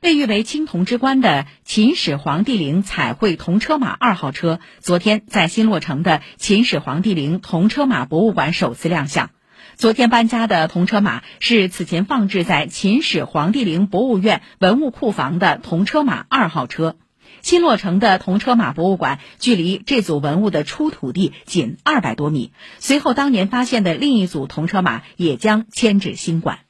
被誉为青铜之冠的秦始皇帝陵彩绘铜车马二号车昨天在新落成的秦始皇帝陵铜车马博物馆首次亮相。昨天搬家的铜车马是此前放置在秦始皇帝陵博物院文物库房的铜车马二号车。新落成的铜车马博物馆距离这组文物的出土地仅二百多米随后当年发现的另一组铜车马也将迁至新馆。